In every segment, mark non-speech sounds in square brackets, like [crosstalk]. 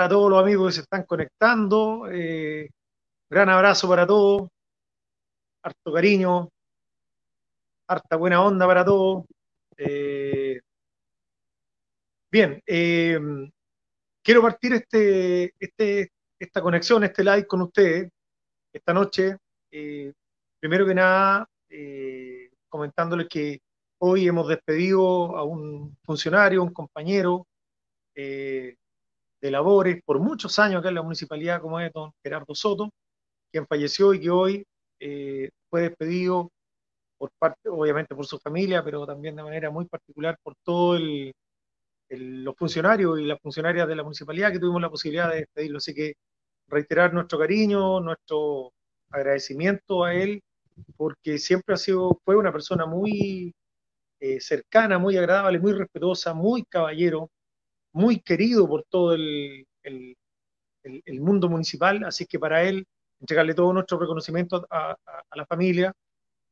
a todos los amigos que se están conectando. Eh, gran abrazo para todos. Harto cariño. Harta buena onda para todos. Eh, bien, eh, quiero partir este, este, esta conexión, este live con ustedes esta noche. primero que nada, comentándoles que hoy hemos despedido a un funcionario, un compañero, de labores por muchos años acá en la municipalidad, como es don Gerardo Soto, quien falleció y que hoy eh, fue despedido por parte, obviamente por su familia, pero también de manera muy particular por todos los funcionarios y las funcionarias de la municipalidad que tuvimos la posibilidad de despedirlo. Así que reiterar nuestro cariño, nuestro agradecimiento a él, porque siempre ha sido, fue una persona muy eh, cercana, muy agradable, muy respetuosa, muy caballero, muy querido por todo el, mundo municipal, así que para él entregarle todo nuestro reconocimiento a, la familia.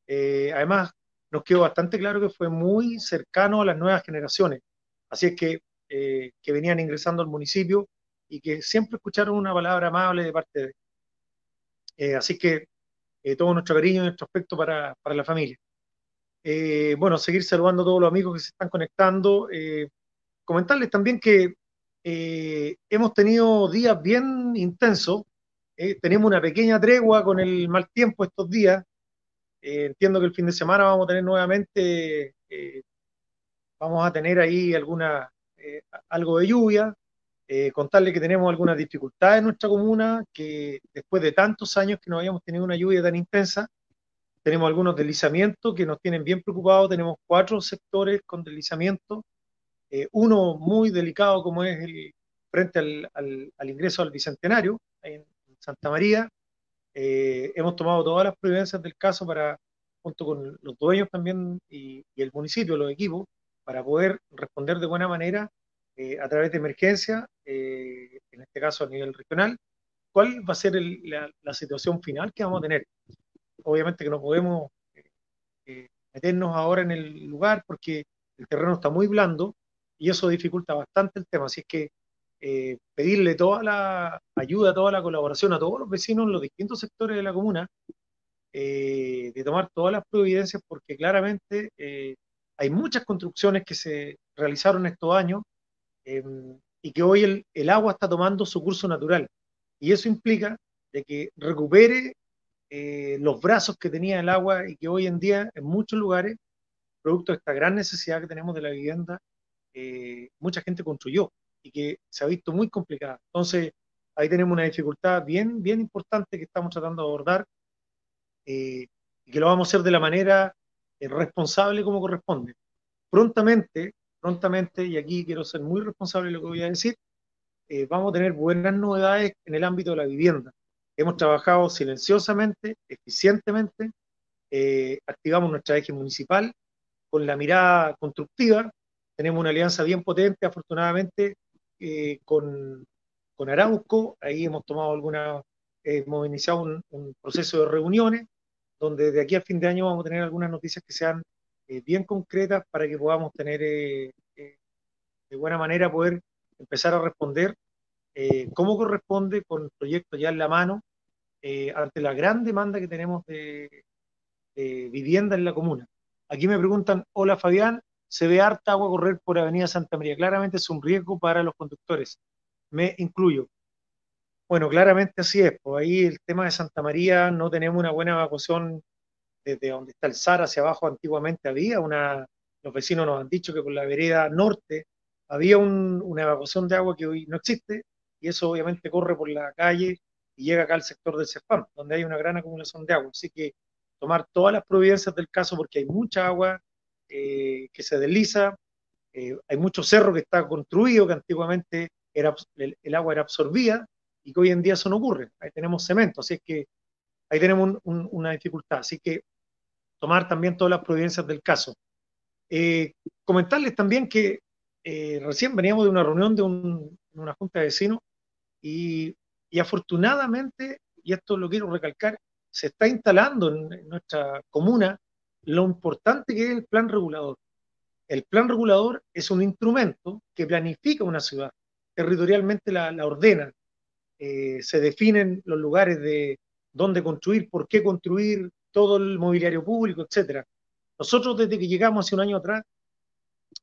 Eh, además, nos quedó bastante claro que fue muy cercano a las nuevas generaciones, así es que, eh, que venían ingresando al municipio y que siempre escucharon una palabra amable de parte de él. Eh, así que todo nuestro cariño y nuestro afecto para, para la familia. bueno, seguir saludando a todos los amigos que se están conectando comentarles también que eh, hemos tenido días bien intensos. Eh, tenemos una pequeña tregua con el mal tiempo estos días. Eh, entiendo que el fin de semana vamos a tener nuevamente, vamos a tener ahí alguna, algo de lluvia. contarles que tenemos algunas dificultades en nuestra comuna, que después de tantos años que no habíamos tenido una lluvia tan intensa, tenemos algunos deslizamientos que nos tienen bien preocupados. Tenemos cuatro sectores con deslizamientos eh, uno muy delicado como es el frente al, ingreso al Bicentenario en Santa María. Eh, hemos tomado todas las providencias del caso para, junto con los dueños también y, el municipio, los equipos, para poder responder de buena manera eh, a través de emergencia, en este caso a nivel regional, cuál va a ser la, la, situación final que vamos a tener. Obviamente que no podemos meternos ahora en el lugar porque el terreno está muy blando, y eso dificulta bastante el tema. Así es que eh, pedirle toda la ayuda, toda la colaboración a todos los vecinos en los distintos sectores de la comuna, eh, de tomar todas las providencias, porque claramente eh, hay muchas construcciones que se realizaron estos años y que hoy el, el, agua está tomando su curso natural. Y eso implica de que recupere los brazos que tenía el agua y que hoy en día en muchos lugares, producto de esta gran necesidad que tenemos de la vivienda, eh, mucha gente construyó y que se ha visto muy complicada. Entonces, ahí tenemos una dificultad bien, bien importante que estamos tratando de abordar eh, y que lo vamos a hacer de la manera eh, responsable como corresponde. Prontamente, prontamente, y aquí quiero ser muy responsable de lo que voy a decir, vamos a tener buenas novedades en el ámbito de la vivienda. Hemos trabajado silenciosamente, eficientemente, activamos nuestra eje municipal con la mirada constructiva tenemos una alianza bien potente, afortunadamente, eh, con, con, Arauco. Ahí hemos tomado alguna, hemos iniciado un, proceso de reuniones, donde de aquí a fin de año vamos a tener algunas noticias que sean eh, bien concretas para que podamos tener eh, de buena manera poder empezar a responder cómo corresponde con proyectos ya en la mano ante la gran demanda que tenemos de, de vivienda en la comuna. Aquí me preguntan, hola Fabián, se ve harta agua correr por Avenida Santa María. Claramente es un riesgo para los conductores. Me incluyo. Bueno, claramente así es. Pues ahí el tema de Santa María no tenemos una buena evacuación desde donde está el SAR hacia abajo. Antiguamente había una, los vecinos nos han dicho que por la vereda norte había una evacuación de agua que hoy no existe y eso obviamente corre por la calle y llega acá al sector del CEFAM, donde hay una gran acumulación de agua. Así que tomar todas las providencias del caso porque hay mucha agua eh, que se desliza, eh, hay mucho cerro que está construido, que antiguamente era, el, agua era absorbida y que hoy en día eso no ocurre. Ahí tenemos cemento, así es que ahí tenemos una dificultad. Así que tomar también todas las providencias del caso. Eh, comentarles también que recién veníamos de una reunión de una junta de vecinos y, afortunadamente, y esto lo quiero recalcar, se está instalando en nuestra comuna lo importante que es el plan regulador. El plan regulador es un instrumento que planifica una ciudad, territorialmente la, ordena, eh, se definen los lugares de dónde construir, por qué construir, todo el mobiliario público, etcétera. Nosotros desde que llegamos hace un año atrás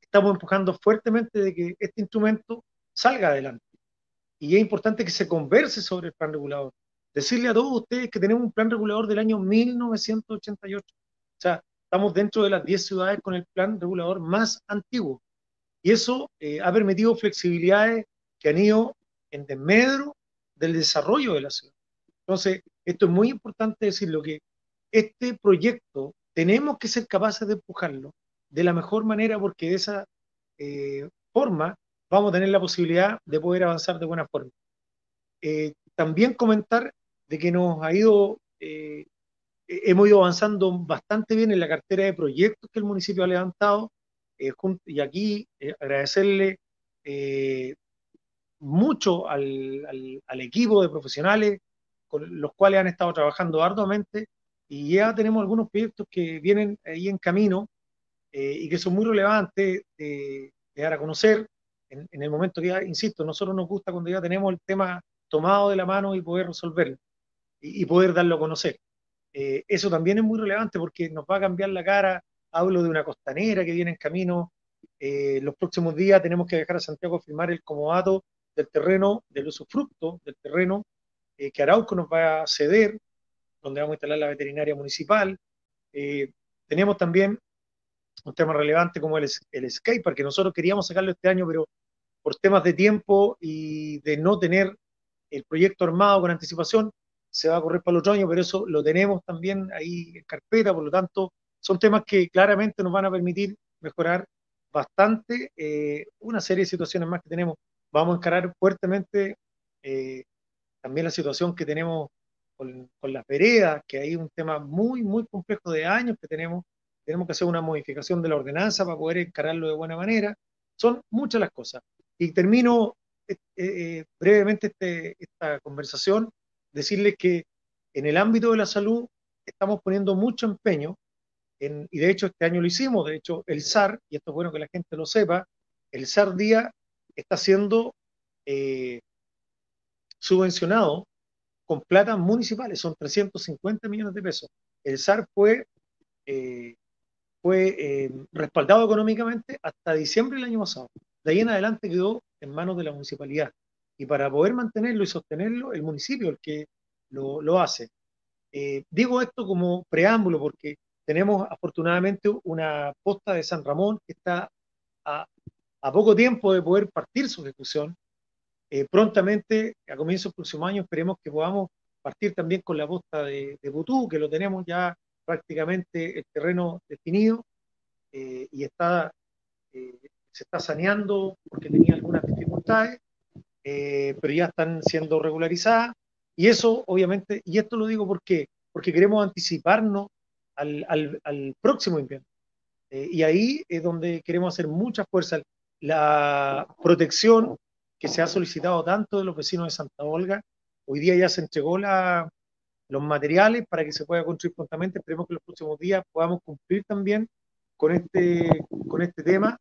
estamos empujando fuertemente de que este instrumento salga adelante. Y es importante que se converse sobre el plan regulador. Decirle a todos ustedes que tenemos un plan regulador del año 1988. O sea, estamos dentro de las 10 ciudades con el plan regulador más antiguo. Y eso eh, ha permitido flexibilidades que han ido en desmedro del desarrollo de la ciudad. Entonces, esto es muy importante decirlo, que este proyecto tenemos que ser capaces de empujarlo de la mejor manera porque de esa eh, forma vamos a tener la posibilidad de poder avanzar de buena forma. Eh, también comentar de que nos ha ido, eh, hemos ido avanzando bastante bien en la cartera de proyectos que el municipio ha levantado y aquí agradecerle mucho al, al, equipo de profesionales con los cuales han estado trabajando arduamente y ya tenemos algunos proyectos que vienen ahí en camino eh, y que son muy relevantes de, dar a conocer en, el momento que ya, insisto, nosotros nos gusta cuando ya tenemos el tema tomado de la mano y poder resolverlo y, poder darlo a conocer. Eh, eso también es muy relevante porque nos va a cambiar la cara. Hablo de una costanera que viene en camino. Eh, los próximos días tenemos que dejar a Santiago firmar el comodato del terreno, del usufructo del terreno que Arauco nos va a ceder donde vamos a instalar la veterinaria municipal. Eh, tenemos también un tema relevante como el, el skatepark, que nosotros queríamos sacarlo este año, pero por temas de tiempo y de no tener el proyecto armado con anticipación, se va a correr para el otro año, pero eso lo tenemos también ahí en carpeta, por lo tanto, son temas que claramente nos van a permitir mejorar bastante eh, una serie de situaciones más que tenemos. Vamos a encarar fuertemente eh, también la situación que tenemos con, las veredas, que hay un tema muy, muy complejo de años que tenemos. Tenemos que hacer una modificación de la ordenanza para poder encararlo de buena manera. Son muchas las cosas. Y termino eh, eh, brevemente este, esta conversación, decirles que en el ámbito de la salud estamos poniendo mucho empeño, en, y de hecho este año lo hicimos, de hecho el SAR, y esto es bueno que la gente lo sepa, el SAR día está siendo eh, subvencionado con plata municipales, son 350 millones de pesos. El SAR fue, eh, fue eh, respaldado económicamente hasta diciembre del año pasado. De ahí en adelante quedó en manos de la municipalidad. Y para poder mantenerlo y sostenerlo, el municipio el que lo, lo hace. Eh, digo esto como preámbulo porque tenemos afortunadamente una posta de San Ramón que está a, a poco tiempo de poder partir su ejecución eh, prontamente, a comienzos del próximo año, esperemos que podamos partir también con la posta de, de Butú, que lo tenemos ya prácticamente el terreno definido eh, y está, eh, se está saneando porque tenía algunas dificultades, pero ya están siendo regularizadas. Y eso, obviamente, y esto lo digo porque, porque queremos anticiparnos al, al, al próximo invierno. y ahí es donde queremos hacer mucha fuerza. La protección que se ha solicitado tanto de los vecinos de Santa Olga. Hoy día ya se entregó la, los materiales para que se pueda construir prontamente. Esperemos que los próximos días podamos cumplir también con este, con este tema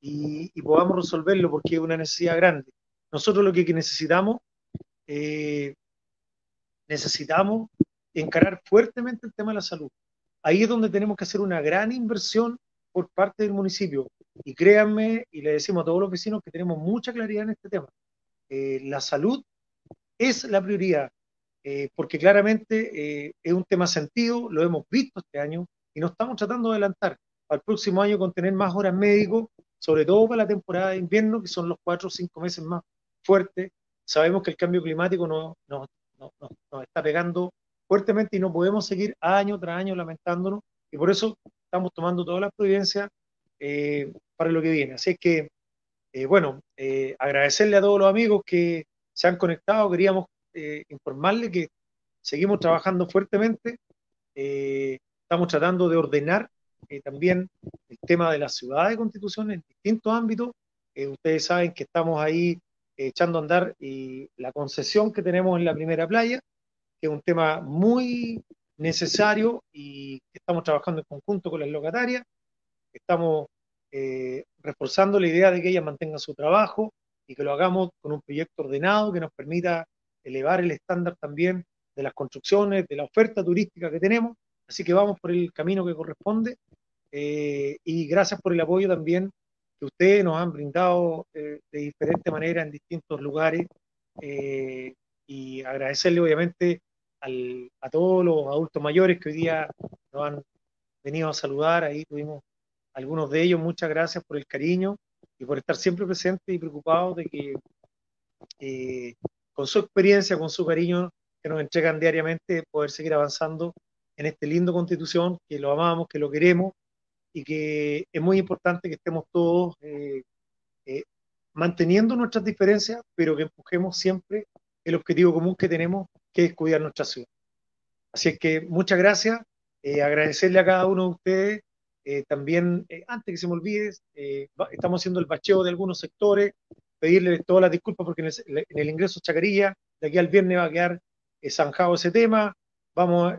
y, podamos resolverlo porque es una necesidad grande. Nosotros lo que necesitamos, eh, necesitamos encarar fuertemente el tema de la salud. Ahí es donde tenemos que hacer una gran inversión por parte del municipio. Y créanme, y le decimos a todos los vecinos que tenemos mucha claridad en este tema. Eh, la salud es la prioridad, eh, porque claramente eh, es un tema sentido, lo hemos visto este año y nos estamos tratando de adelantar al próximo año con tener más horas médicos, sobre todo para la temporada de invierno, que son los cuatro o cinco meses más fuertes. Sabemos que el cambio climático nos, nos, nos está pegando fuertemente y no podemos seguir año tras año lamentándonos y por eso estamos tomando todas las providencias eh, para lo que viene. Así que, eh, bueno, eh, agradecerle a todos los amigos que se han conectado. Queríamos informarle que seguimos trabajando fuertemente. estamos tratando de ordenar también el tema de la ciudad de Constitución en distintos ámbitos. ustedes saben que estamos ahí echando a andar y la concesión que tenemos en la primera playa, que es un tema muy necesario y estamos trabajando en conjunto con las locatarias. Estamos eh, reforzando la idea de que ellas mantengan su trabajo y que lo hagamos con un proyecto ordenado que nos permita elevar el estándar también de las construcciones, de la oferta turística que tenemos. Así que vamos por el camino que corresponde eh, y gracias por el apoyo también que ustedes nos han brindado eh, de diferente manera en distintos lugares eh, y agradecerle obviamente a todos los adultos mayores que hoy día nos han venido a saludar, ahí tuvimos algunos de ellos, muchas gracias por el cariño y por estar siempre presentes y preocupados de que con su experiencia, con su cariño que nos entregan diariamente, poder seguir avanzando en este lindo constitución, que lo amamos, que lo queremos y que es muy importante que estemos todos eh, eh, manteniendo nuestras diferencias, pero que empujemos siempre el objetivo común que tenemos, que es cuidar nuestra ciudad. Así es que muchas gracias, eh, agradecerle a cada uno de ustedes. también, antes que se me olvide, estamos haciendo el bacheo de algunos sectores, pedirles todas las disculpas porque en el, en el ingreso Chacarilla, de aquí al viernes va a quedar zanjado ese tema. Vamos,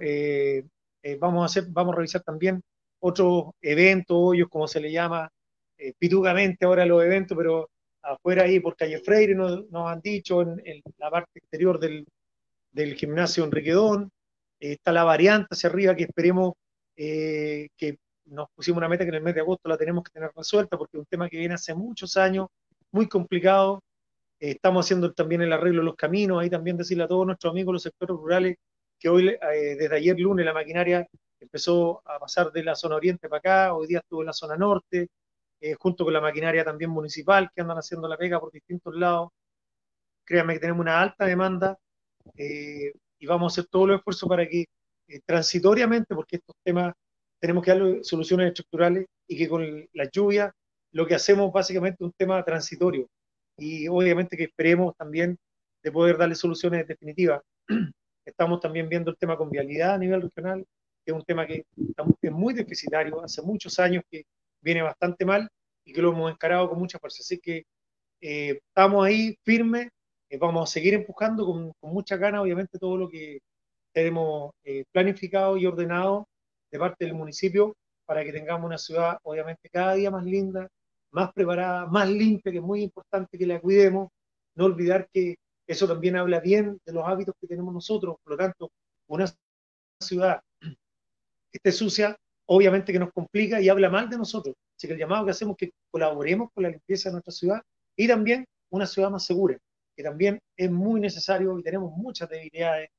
vamos, a hacer, vamos a revisar también otros eventos, hoyos, como se le llama, eh, pitugamente ahora los eventos, pero afuera ahí por calle Freire nos, han dicho en, la parte exterior del, gimnasio Enriquedón. Eh, está la variante hacia arriba que esperemos eh, que nos pusimos una meta que en el mes de agosto la tenemos que tener resuelta porque es un tema que viene hace muchos años, muy complicado. estamos haciendo también el arreglo de los caminos, ahí también decirle a todos nuestros amigos los sectores rurales que hoy, desde ayer lunes, la maquinaria empezó a pasar de la zona oriente para acá, hoy día estuvo en la zona norte, eh, junto con la maquinaria también municipal que andan haciendo la pega por distintos lados. Créanme que tenemos una alta demanda eh, y vamos a hacer todos los esfuerzos para que eh, transitoriamente, porque estos temas tenemos que darle soluciones estructurales y que con la lluvia lo que hacemos básicamente es un tema transitorio y obviamente que esperemos también de poder darle soluciones definitivas. [clears throat] Estamos también viendo el tema con vialidad a nivel regional, es un tema que es muy deficitario, hace muchos años que viene bastante mal y que lo hemos encarado con mucha fuerza. Así que eh, estamos ahí firmes, eh, vamos a seguir empujando con, con mucha ganas, obviamente, todo lo que tenemos eh, planificado y ordenado de parte del municipio para que tengamos una ciudad, obviamente, cada día más linda, más preparada, más limpia, que es muy importante que la cuidemos. No olvidar que eso también habla bien de los hábitos que tenemos nosotros. Por lo tanto, una ciudad esté sucia, obviamente que nos complica y habla mal de nosotros. Así que el llamado que hacemos es que colaboremos con la limpieza de nuestra ciudad y también una ciudad más segura, que también es muy necesario y tenemos muchas debilidades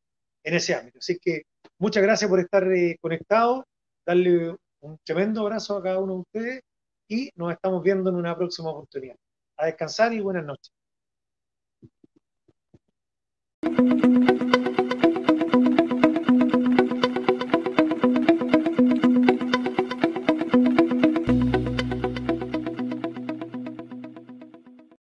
en ese ámbito. Así que muchas gracias por estar eh, conectados, darle un tremendo abrazo a cada uno de ustedes y nos estamos viendo en una próxima oportunidad. A descansar y buenas noches.